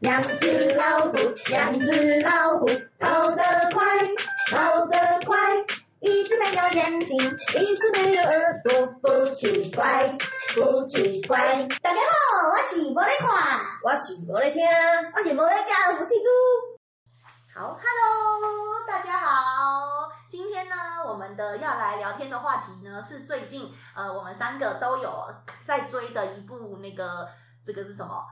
两只老虎，两只老虎，跑得快，跑得快。一只没有眼睛，一只没有耳朵，不奇怪，不奇怪。大家好，我是无咧看，我是无咧听，我是无咧教福气猪。好，Hello，大家好。今天呢，我们的要来聊天的话题呢，是最近呃，我们三个都有在追的一部那个，这个是什么？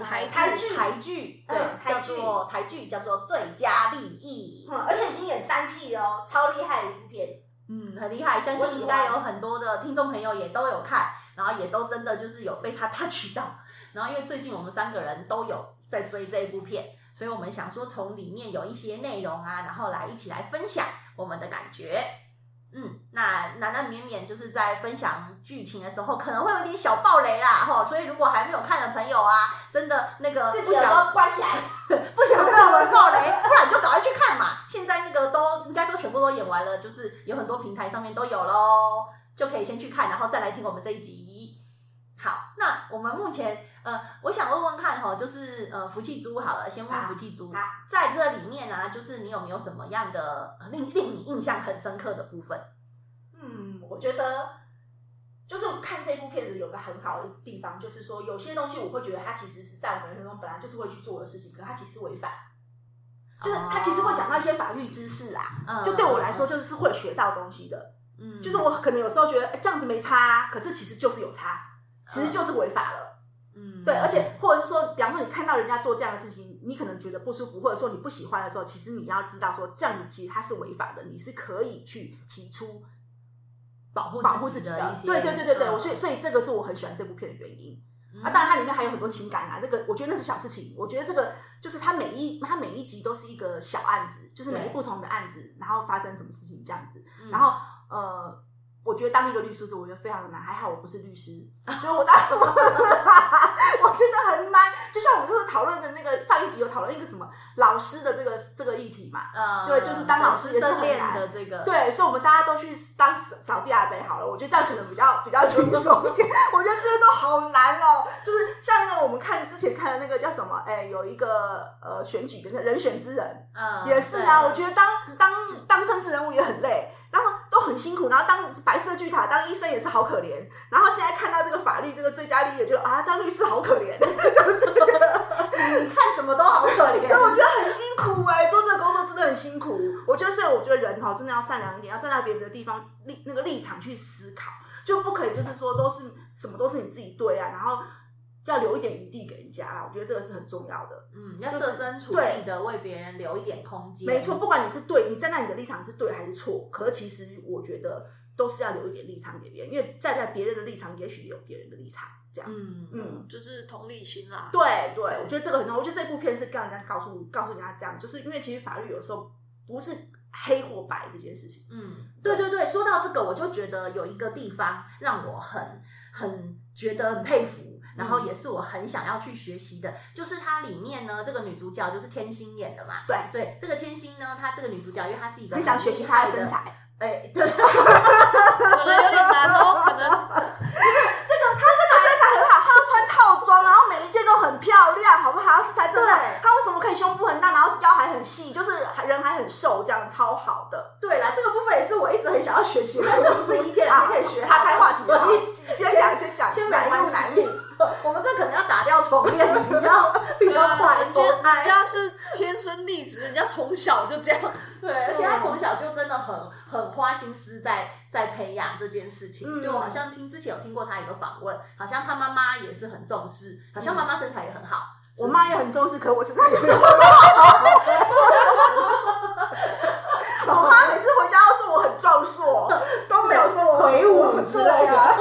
台台剧。台剧，对，叫做台剧，叫做《最佳利益》，嗯，而且已经演三季哦，超厉害的一部片，嗯，很厉害，相信应该有很多的听众朋友也都有看，然后也都真的就是有被他 touch 到，然后因为最近我们三个人都有在追这一部片，所以我们想说从里面有一些内容啊，然后来一起来分享我们的感觉。嗯，那难难免免就是在分享剧情的时候，可能会有点小暴雷啦，吼，所以如果还没有看的朋友啊，真的那个自己耳朵关起来，不想被我们暴雷，不然就赶快去看嘛。现在那个都应该都全部都演完了，就是有很多平台上面都有喽，就可以先去看，然后再来听我们这一集。好，那我们目前呃，我想问问看哈，就是呃，福气猪好了，先问福气猪，在这里面啊，就是你有没有什么样的令令你印象很深刻的部分？嗯，我觉得就是看这部片子有个很好的地方，就是说有些东西我会觉得它其实是在我们人生中本来就是会去做的事情，可它其实违反，就是他其实会讲到一些法律知识啊，嗯、就对我来说就是会学到东西的。嗯，就是我可能有时候觉得这样子没差，啊，可是其实就是有差。其实就是违法了，嗯，对，而且或者是说，比方说你看到人家做这样的事情，你可能觉得不舒服，或者说你不喜欢的时候，其实你要知道说这样子其实它是违法的，你是可以去提出保护保护自己的。对对对对对，我所以所以这个是我很喜欢这部片的原因。啊，当然它里面还有很多情感啊，这个我觉得那是小事情。我觉得这个就是它每一它每一集都是一个小案子，就是每一不同的案子，然后发生什么事情这样子，然后呃。我觉得当一个律师是我觉得非常的难，还好我不是律师，所以我当 我真的很难。就像我们就是讨论的那个上一集有讨论一个什么老师的这个这个议题嘛，嗯，对，就是当老师也是很难的这个，对，所以我们大家都去当扫地阿伯好了，我觉得这样可能比较比较轻松一点。我觉得这些都好难哦，就是像那个我们看之前看的那个叫什么，哎，有一个呃选举的人选之人，嗯，也是啊，我觉得当当当政治人物也很累。然后都很辛苦，然后当白色巨塔当医生也是好可怜，然后现在看到这个法律这个最佳利益，就啊，当律师好可怜，就是觉得你看什么都好可怜。对，我觉得很辛苦哎、欸，做这个工作真的很辛苦。我觉得，所以我觉得人哈，真的要善良一点，要站在别人的地方立那个立场去思考，就不可以就是说都是什么都是你自己对啊，然后。要留一点余地给人家啦，我觉得这个是很重要的。嗯，要设身处地的为别人留一点空间。没错，不管你是对，你站在你的立场是对还是错，可是其实我觉得都是要留一点立场给别人，因为站在别人的立场，也许有别人的立场，这样。嗯嗯，就是同理心啦。对对，对，我觉得这个很重要。我觉得这部片是让人家告诉告诉人家这样，就是因为其实法律有时候不是黑或白这件事情。嗯，对对对，说到这个，我就觉得有一个地方让我很很觉得很佩服。然后也是我很想要去学习的，就是它里面呢，这个女主角就是天心演的嘛。对对，这个天心呢，她这个女主角，因为她是一个很想学习她的身材，哎，对，可能有点难哦，可能这个，她这个身材很好，她要穿套装，然后每一件都很漂亮，好不好？是才真的，她为什么可以胸部很大，然后腰还很细，就是人还很瘦，这样超好的。对啦，这个部分也是我一直很想要学习，但是不是一天两天可以学。岔开话题，先讲先讲，先买入男女。我们这可能要打掉重练，比较比较快。人家人家是天生丽质，人家从小就这样。对，而且他从小就真的很很花心思在在培养这件事情。嗯，就我好像听之前有听过他一个访问，好像他妈妈也是很重视，好像妈妈身材也很好。我妈也很重视，可我身材也很好。我妈每次回家都说我很壮硕，都没有说我魁梧之类的。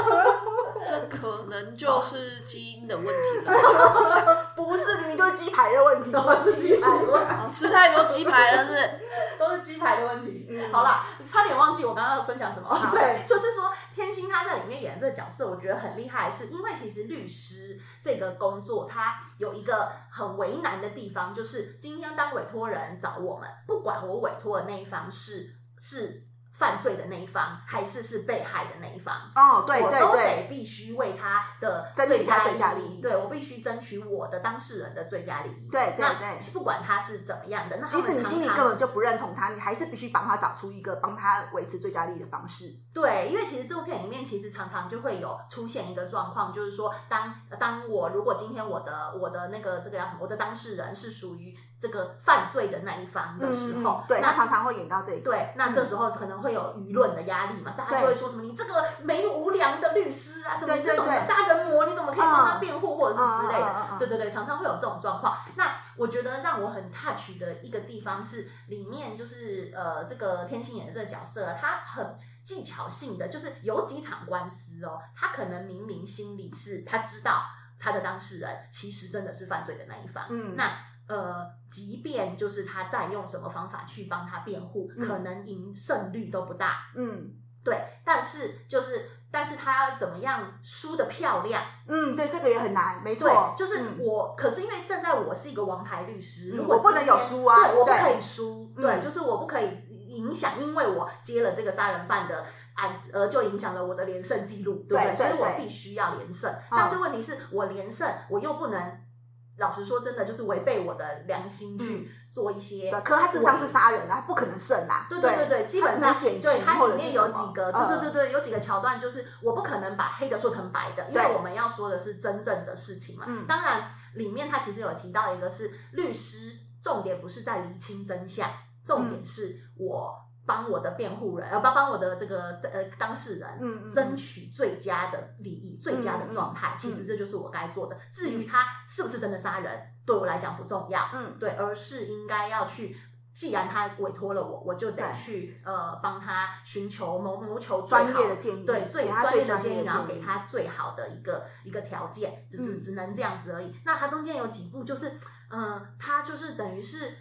这可能就是基因的问题了，不是，明明就是鸡排的问题，都是鸡排的问题，吃太多鸡排了是，都是鸡排的问题。嗯、好啦，差点忘记我刚刚要分享什么。对，就是说天心他在里面演的这个角色，我觉得很厉害，是因为其实律师这个工作，他有一个很为难的地方，就是今天当委托人找我们，不管我委托的那一方是是。犯罪的那一方，还是是被害的那一方。哦，对对对，我都得必须为他的最佳利益。对，我必须争取我的当事人的最佳利益。对对对，不管他是怎么样的，那即使你心里根本就不认同他，你还是必须帮他找出一个帮他维持最佳利益的方式。对，因为其实这部片里面其实常常就会有出现一个状况，就是说当当我如果今天我的我的那个这个叫什么，我的当事人是属于。这个犯罪的那一方的时候，嗯、对，那常常会演到这一个。对，那这时候可能会有舆论的压力嘛，嗯、大家就会说什么你这个没无良的律师啊，什么你这种杀人魔，你怎么可以帮他辩护，或者是之类的。对对对，常常会有这种状况。那我觉得让我很 touch 的一个地方是，里面就是呃，这个天心演的这个角色，他很技巧性的，就是有几场官司哦，他可能明明心里是他知道他的当事人其实真的是犯罪的那一方，嗯，那。呃，即便就是他再用什么方法去帮他辩护，嗯、可能赢胜率都不大。嗯，对。但是就是，但是他要怎么样输的漂亮？嗯，对，这个也很难，没错。就是我，嗯、可是因为站在我是一个王牌律师，嗯、我不能有输啊，对，我不可以输。对，对，就是我不可以影响，因为我接了这个杀人犯的案子，而就影响了我的连胜记录，对不对？对，所以我必须要连胜。嗯、但是问题是我连胜，我又不能。老实说，真的就是违背我的良心去做一些。对，可他事实上是杀人啊，不可能胜啊。对对对对，基本上对，它里面有几个，对对对对，有几个桥段，就是我不可能把黑的说成白的，因为我们要说的是真正的事情嘛。当然，里面他其实有提到一个是律师，重点不是在厘清真相，重点是我。帮我的辩护人，呃，帮帮我的这个呃当事人，嗯，争取最佳的利益、嗯、最佳的状态。嗯、其实这就是我该做的。嗯、至于他是不是真的杀人，对我来讲不重要，嗯，对，而是应该要去，既然他委托了我，我就得去呃帮他寻求谋谋求专业的建议，对，最专业的建议，然后给他最好的一个一个条件，只只只能这样子而已。嗯、那他中间有几步，就是嗯、呃，他就是等于是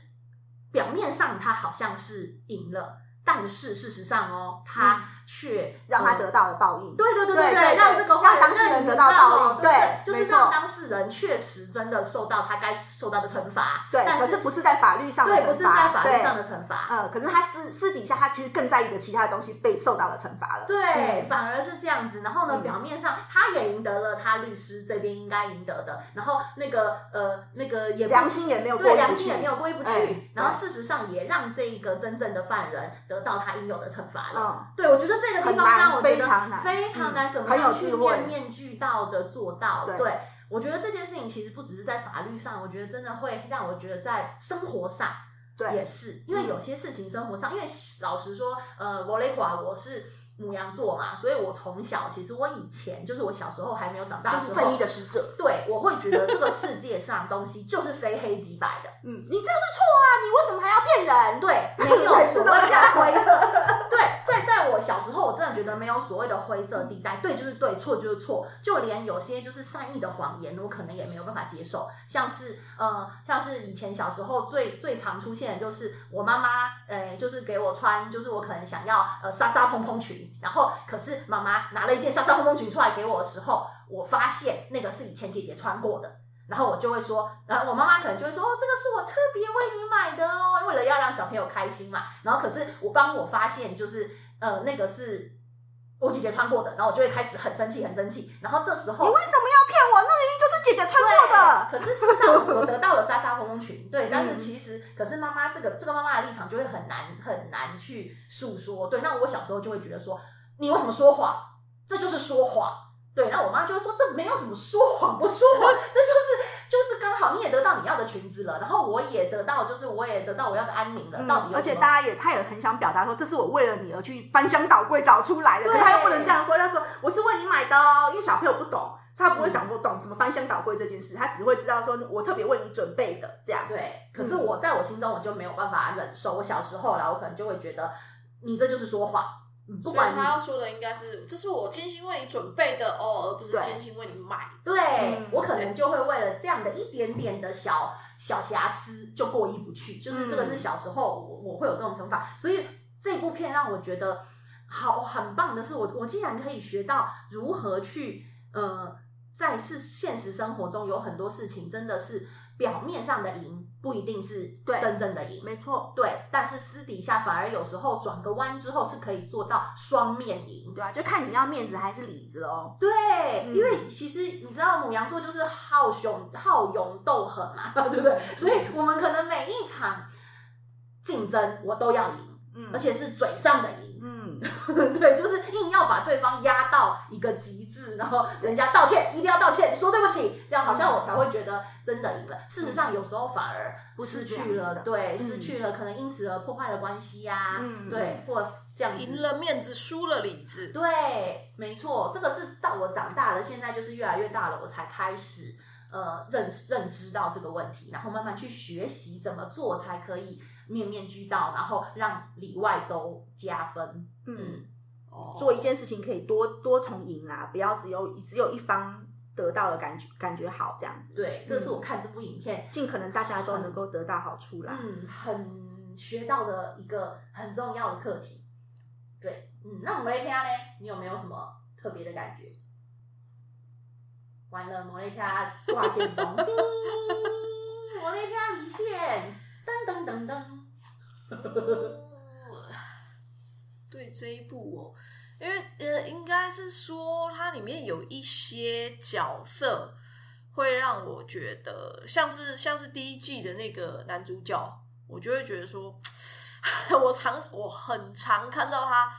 表面上他好像是赢了。但是事实上哦，他却让他得到了报应。对对对对对，让这个让当事人得到报应。对，就是让当事人确实真的受到他该受到的惩罚。对，可是不是在法律上的惩罚。对，不是在法律上的惩罚。嗯，可是他私私底下，他其实更在意的其他的东西被受到了惩罚了。对，反而是这样子。然后呢，表面上他也赢得了他律师这边应该赢得的。然后那个呃那个也良心也没有过对，良心也没有过意不去。然后事实上也让这一个真正的犯人得到他应有的惩罚了。对，我觉得这个地方让我觉得非常难，非常难，怎么样去面面俱到的做到？对，我觉得这件事情其实不只是在法律上，我觉得真的会让我觉得在生活上也是，因为有些事情生活上，因为老实说，呃，我雷寡我是。母羊座嘛，所以我从小其实我以前就是我小时候还没有长大的时候，就是正义的使者。对，我会觉得这个世界上东西就是非黑即白的。嗯，你这是错啊！你为什么还要骗人？对，没有所谓的灰色。对，在我小时候，我真的觉得没有所谓的灰色地带。对就是对，错就是错。就连有些就是善意的谎言，我可能也没有办法接受。像是呃，像是以前小时候最最常出现的就是我妈妈，呃，就是给我穿，就是我可能想要呃纱纱蓬蓬裙。然后，可是妈妈拿了一件纱纱蓬蓬裙出来给我的时候，我发现那个是以前姐姐穿过的。然后我就会说，然后我妈妈可能就会说，哦，这个是我特别为你买的哦，为了要让小朋友开心嘛。然后可是我帮我发现，就是呃，那个是我姐姐穿过的，然后我就会开始很生气，很生气。然后这时候，你为什么要骗我？那一定就是姐姐穿过的。可是事实上，我得到了纱纱蓬蓬裙，对。但是其实，可是妈妈这个这个妈妈的立场就会很难很难去诉说。对，那我小时候就会觉得说。你为什么说谎？这就是说谎。对，然后我妈就会说，这没有什么说谎不说谎，这就是也得到你要的裙子了，然后我也得到，就是我也得到我要的安宁了。嗯、到底有而且大家也，他也很想表达说，这是我为了你而去翻箱倒柜找出来的，对，他又不能这样说，他说我是为你买的哦，因为小朋友不懂，所以他不会想不懂什么翻箱倒柜这件事，他只会知道说我特别为你准备的这样。对，可是我在我心中我就没有办法忍受，我小时候啦，我可能就会觉得你这就是说谎。不管他要说的应该是，这是我精心为你准备的哦，而不是精心为你买。对，对我可能就会为了这样的一点点的小小瑕疵就过意不去，就是这个是小时候我我会有这种想法，所以这部片让我觉得好很棒的是我，我我竟然可以学到如何去呃。在是现实生活中有很多事情真的是表面上的赢不一定是真正的赢，没错，对，但是私底下反而有时候转个弯之后是可以做到双面赢，对啊，就看你要面子还是里子哦。对，嗯、因为其实你知道母羊座就是好雄好勇斗狠嘛，对不对？所以我们可能每一场竞争我都要赢，嗯，而且是嘴上的赢。嗯，对，就是硬要把对方压到一个极致，然后人家道歉一定要道歉，说对不起，这样好像我才会觉得真的赢了。嗯、事实上，有时候反而失去了，对，嗯、失去了，可能因此而破坏了关系呀、对，或这样赢了面子，输了理智，对，没错，这个是到我长大了，现在就是越来越大了，我才开始呃认认知到这个问题，然后慢慢去学习怎么做才可以。面面俱到，然后让里外都加分。嗯，哦，做一件事情可以多多重赢啊，不要只有只有一方得到的感觉感觉好这样子。对，这是我看这部影片，尽可能大家都能够得到好处啦。嗯，很学到的一个很重要的课题。对，嗯，那摩雷卡呢？你有没有什么特别的感觉？完了，摩雷卡挂线中，叮，摩雷卡离线，噔噔噔噔。对这一部哦，因为呃，应该是说它里面有一些角色会让我觉得像是像是第一季的那个男主角，我就会觉得说，我常我很常看到他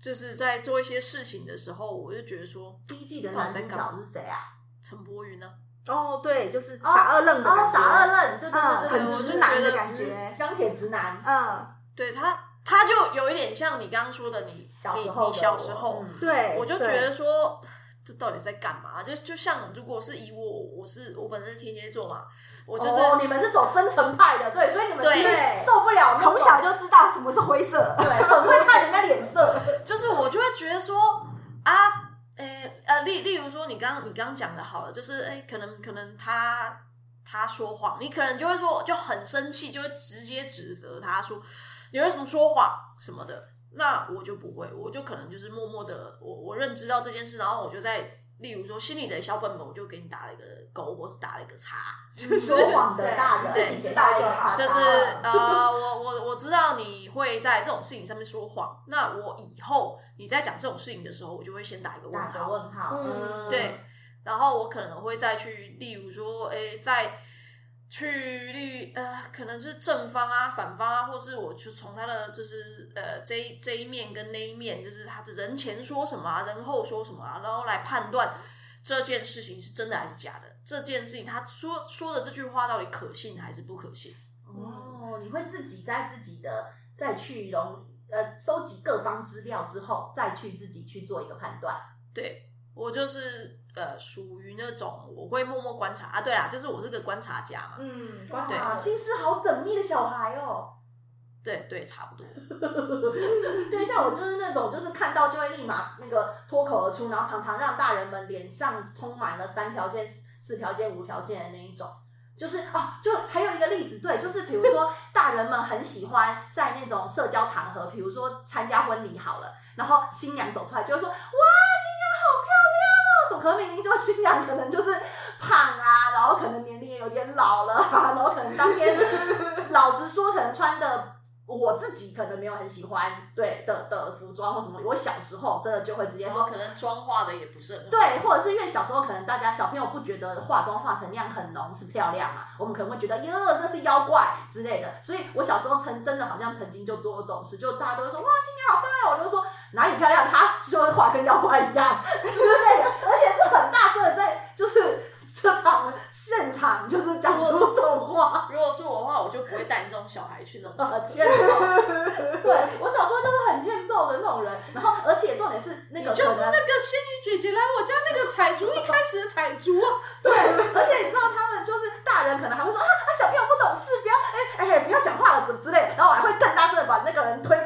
就是在做一些事情的时候，我就觉得说，第一季的男主角是谁啊？陈柏宇呢？哦，对，就是傻二愣的感觉，傻二愣，对对对，对，对、嗯，很直男的感觉，钢铁直男。嗯，对他，他就有一点像你刚刚说的你，你小时候你小时候，嗯、对，我就觉得说，这到底在干嘛？就就像如果是以我，我是我本身是天蝎座嘛，我就是、哦、你们是走深层派的，对，所以你们对。受不了，从小就知道什么是灰色，对，很会看人家脸色，就是我就会觉得说啊。诶、欸，呃，例例如说，你刚你刚讲的好了，就是诶、欸，可能可能他他说谎，你可能就会说就很生气，就会直接指责他说你为什么说谎什么的。那我就不会，我就可能就是默默的，我我认知到这件事，然后我就在。例如说，心里的小本本，我就给你打了一个勾，或是打了一个叉，就是说谎的大人，自己知道就好。就是呃，我我我知道你会在这种事情上面说谎，那我以后你在讲这种事情的时候，我就会先打一个问号。问号，嗯，对。然后我可能会再去，例如说，诶，在。去立呃，可能是正方啊、反方啊，或是我就从他的就是呃这一这一面跟那一面，就是他的人前说什么啊，人后说什么啊，然后来判断这件事情是真的还是假的。这件事情他说说的这句话到底可信还是不可信？哦，你会自己在自己的再去融呃收集各方资料之后，再去自己去做一个判断。对。我就是呃，属于那种我会默默观察啊。对啊，就是我是个观察家嘛。嗯，观察，心思好缜密的小孩哦。对对，差不多。对，像我就是那种，就是看到就会立马那个脱口而出，然后常常让大人们脸上充满了三条线、四条线、五条线的那一种。就是哦，就还有一个例子，对，就是比如说 大人们很喜欢在那种社交场合，比如说参加婚礼好了，然后新娘走出来就会说哇。可明明就新娘可能就是胖啊，然后可能年龄也有点老了啊，然后可能当天老实说，可能穿的我自己可能没有很喜欢对的的服装或什么。我小时候真的就会直接说，可能妆化的也不是很好。对，或者是因为小时候可能大家小朋友不觉得化妆化成那样很浓是漂亮嘛，我们可能会觉得哟那是妖怪之类的。所以我小时候曾真的好像曾经就做过这种事，就大家都会说哇新娘好漂亮，我就说。哪里漂亮，她就会画跟妖怪一样之类的，而且是很大声的在，就是这场现场就是讲出这种话。如果是我的话，我就不会带你这种小孩去那种场欠揍。对，我小时候就是很欠揍的那种人，然后而且重点是那个就是那个仙女姐姐来我家那个采竹一开始的采竹啊。对，而且你知道他们就是大人可能还会说啊，啊小朋友不懂事，不要哎哎、欸欸、不要讲话了之之类的，然后我还会更大声的把那个人推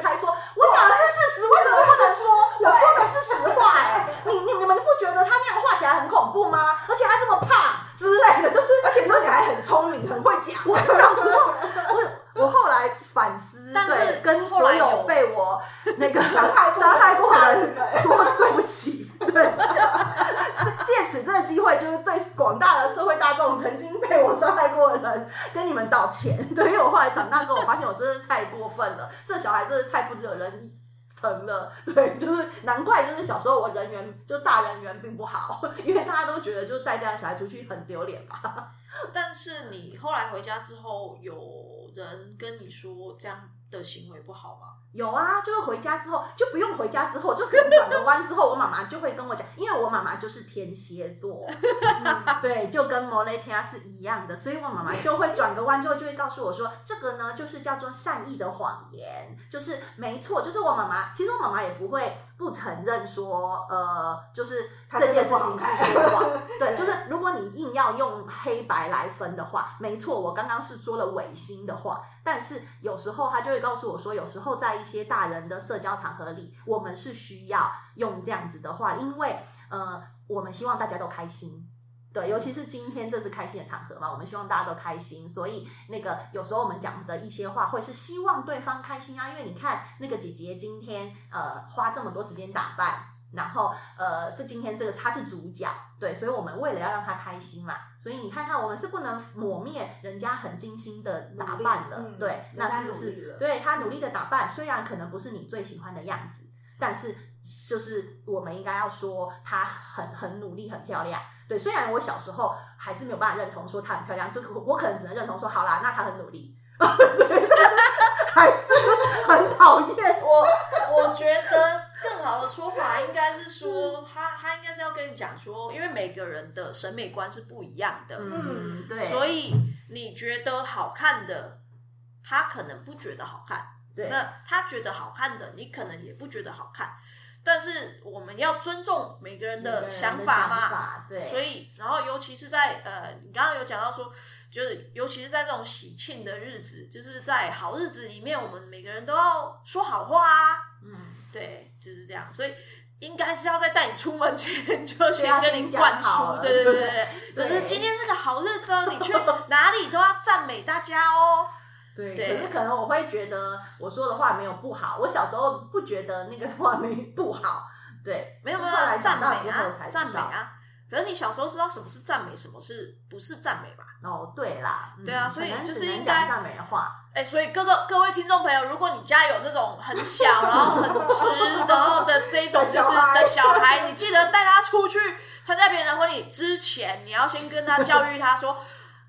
惹人疼了。对，就是难怪，就是小时候我人缘就大人缘并不好，因为大家都觉得就是带这样的小孩出去很丢脸吧。但是你后来回家之后，有人跟你说这样的行为不好吗？有啊，就是回家之后就不用回家之后，就可转个弯之后，我妈妈就会跟我讲，因为我妈妈就是天蝎座，嗯，对，就跟摩雷天是一样的，所以我妈妈就会转个弯之后就会告诉我说，这个呢就是叫做善意的谎言，就是没错，就是我妈妈，其实我妈妈也不会不承认说，呃，就是这件事情是说谎，对，就是如果你硬要用黑白来分的话，没错，我刚刚是说了违心的话。但是有时候他就会告诉我说，有时候在一些大人的社交场合里，我们是需要用这样子的话，因为呃，我们希望大家都开心，对，尤其是今天这是开心的场合嘛，我们希望大家都开心，所以那个有时候我们讲的一些话会是希望对方开心啊，因为你看那个姐姐今天呃花这么多时间打扮。然后，呃，这今天这个她是主角，对，所以我们为了要让她开心嘛，所以你看看，我们是不能抹灭人家很精心的打扮了，嗯、对，那是不是？对，她努力的打扮，虽然可能不是你最喜欢的样子，但是就是我们应该要说她很很努力，很漂亮。对，虽然我小时候还是没有办法认同说她很漂亮，这个我可能只能认同说，好啦，那她很努力，对，还是很讨厌。我，我觉得。更好的说法应该是说，他他应该是要跟你讲说，因为每个人的审美观是不一样的，嗯，对，所以你觉得好看的，他可能不觉得好看，对，那他觉得好看的，你可能也不觉得好看，但是我们要尊重每个人的想法嘛，法对，所以然后尤其是在呃，你刚刚有讲到说，就是尤其是在这种喜庆的日子，就是在好日子里面，我们每个人都要说好话啊，嗯。对，就是这样，所以应该是要在带你出门前就先跟你灌输，对对对对，就是今天是个好日子哦，你去哪里都要赞美大家哦。对，可是可能我会觉得我说的话没有不好，我小时候不觉得那个话没不好，对，没有没有赞美啊，赞美啊。可是你小时候知道什么是赞美，什么是不是赞美吧？哦，对啦，对啊，所以就是应该赞美的话。哎，所以各个各位听众朋友，如果你家有那种很小 然后很直然后的这种就是的小孩，你记得带他出去参加别人的婚礼之前，你要先跟他教育他说，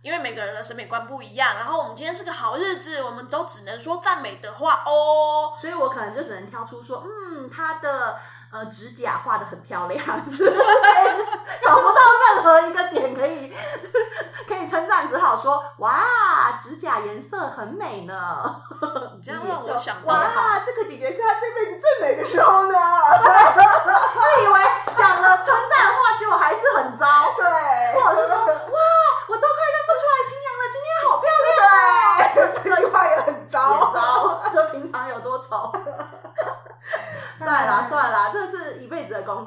因为每个人的审美观不一样，然后我们今天是个好日子，我们都只能说赞美的话哦。所以我可能就只能挑出说，嗯，他的。呃，指甲画的很漂亮，之类的，找不到任何一个点可以 可以称赞，只好说哇，指甲颜色很美呢。你这样让我想到，哇，这个姐姐是她这辈子最美的时候呢。自以为讲了称赞话，结果还是很糟。对，或者是说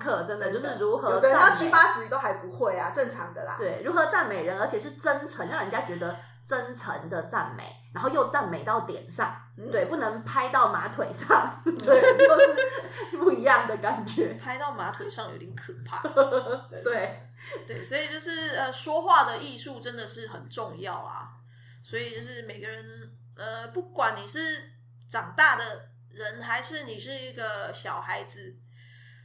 课，真的就是如何赞美。到七八十都还不会啊，正常的啦。对，如何赞美人，而且是真诚，让人家觉得真诚的赞美，然后又赞美到点上，嗯、对，不能拍到马腿上，对，都是 不一样的感觉。拍到马腿上有点可怕。对对，对，所以就是呃，说话的艺术真的是很重要啊。所以就是每个人呃，不管你是长大的。人还是你是一个小孩子，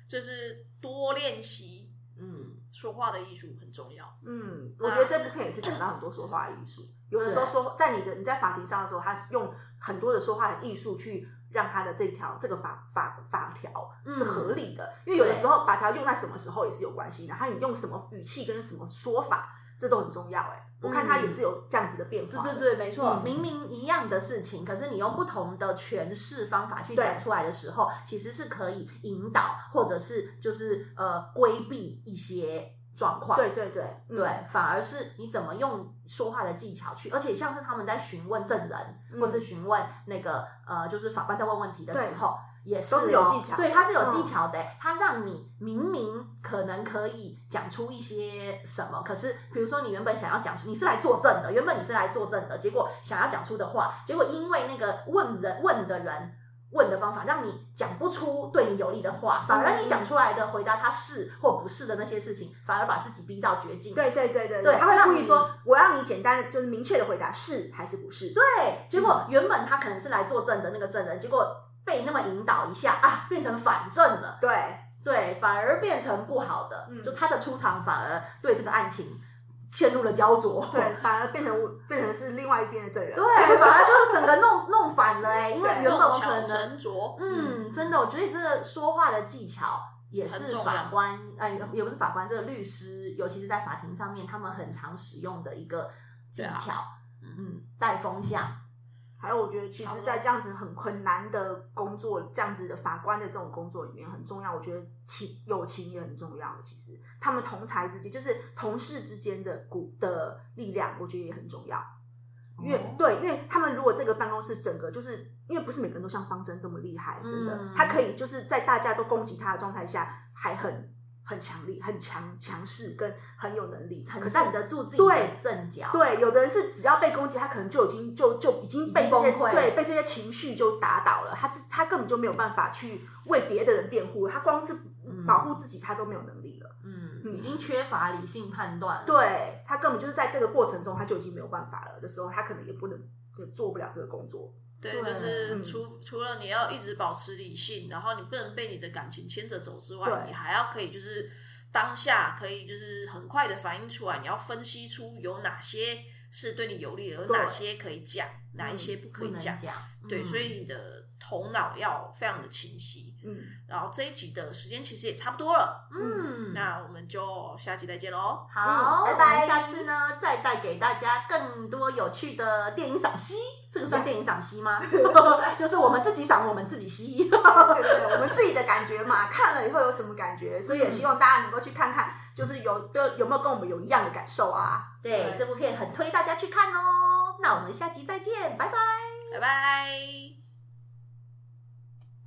就是多练习，嗯，说话的艺术很重要。嗯，我觉得这部片也是讲到很多说话的艺术。有的时候说，在你的你在法庭上的时候，他用很多的说话的艺术去让他的这条这个法法法条是合理的。因为有的时候法条用在什么时候也是有关系的，然后你用什么语气跟什么说法，这都很重要。哎。我看他也是有这样子的变化。对对对，没错，明明一样的事情，可是你用不同的诠释方法去讲出来的时候，其实是可以引导，或者是就是呃规避一些状况。对对对对，反而是你怎么用说话的技巧去，而且像是他们在询问证人，或是询问那个呃，就是法官在问问题的时候。也是，哦、是有技巧，对，他是有技巧的。他、嗯、让你明明可能可以讲出一些什么，可是比如说你原本想要讲出，你是来作证的，原本你是来作证的，结果想要讲出的话，结果因为那个问人问的人问的方法，让你讲不出对你有利的话，反而你讲出来的回答他是或不是的那些事情，反而把自己逼到绝境。对对对对对他会故意说，我要你简单就是明确的回答是还是不是。对，结果原本他可能是来作证的那个证人，结果被那么引导一下啊，变成反证了。对对，反而变成不好的，嗯就他的出场反而对这个案情陷入了焦灼。对，反而变成变成是另外一边的罪人。对，反而就是整个弄 弄反了哎、因为原本可能，嗯，真的，我觉得这个说话的技巧也是法官，呃，也不是法官，这个律师，尤其是在法庭上面，他们很常使用的一个技巧啊巧。嗯，带风向。还有，我觉得其实，在这样子很很难的工作，这样子的法官的这种工作里面，很重要。我觉得情友情也很重要。其实，他们同才之间，就是同事之间的股的力量，我觉得也很重要。因为、哦对，因为他们如果这个办公室整个就是因为不是每个人都像方针这么厉害，真的，嗯他可以就是在大家都攻击他的状态下，还很很强力、很强强势跟很有能力，很可是站得住自己的对阵脚。对，有的人是只要被攻击，他可能就已经就就已经被这些对被这些情绪就打倒了，他自他根本就没有办法去为别的人辩护，他光是保护自己他都没有能力了。嗯，嗯已经缺乏理性判断了。对他根本就是在这个过程中，他就已经没有办法了的时候，他可能也不能也做不了这个工作。对，对就是嗯。除除了你要一直保持理性，然后你不能被你的感情牵着走之外，你还要可以就是当下可以就是很快的反应出来，你要分析出有哪些是对你有利的，有哪些可以讲，哪一些不可以讲。对，嗯所以你的头脑要非常的清晰。嗯，然后这一集的时间其实也差不多了，嗯，那我们就下集再见喽。好，嗯拜拜下次呢，再带给大家更多有趣的电影赏析。这个算电影赏析吗？就是我们自己赏，我们自己析。对对对，我们自己的感觉嘛，看了以后有什么感觉，所以也希望大家能够去看看，就是有的有没有跟我们有一样的感受啊？对，这部片很推大家去看哦。那我们下集再见，拜拜。拜拜。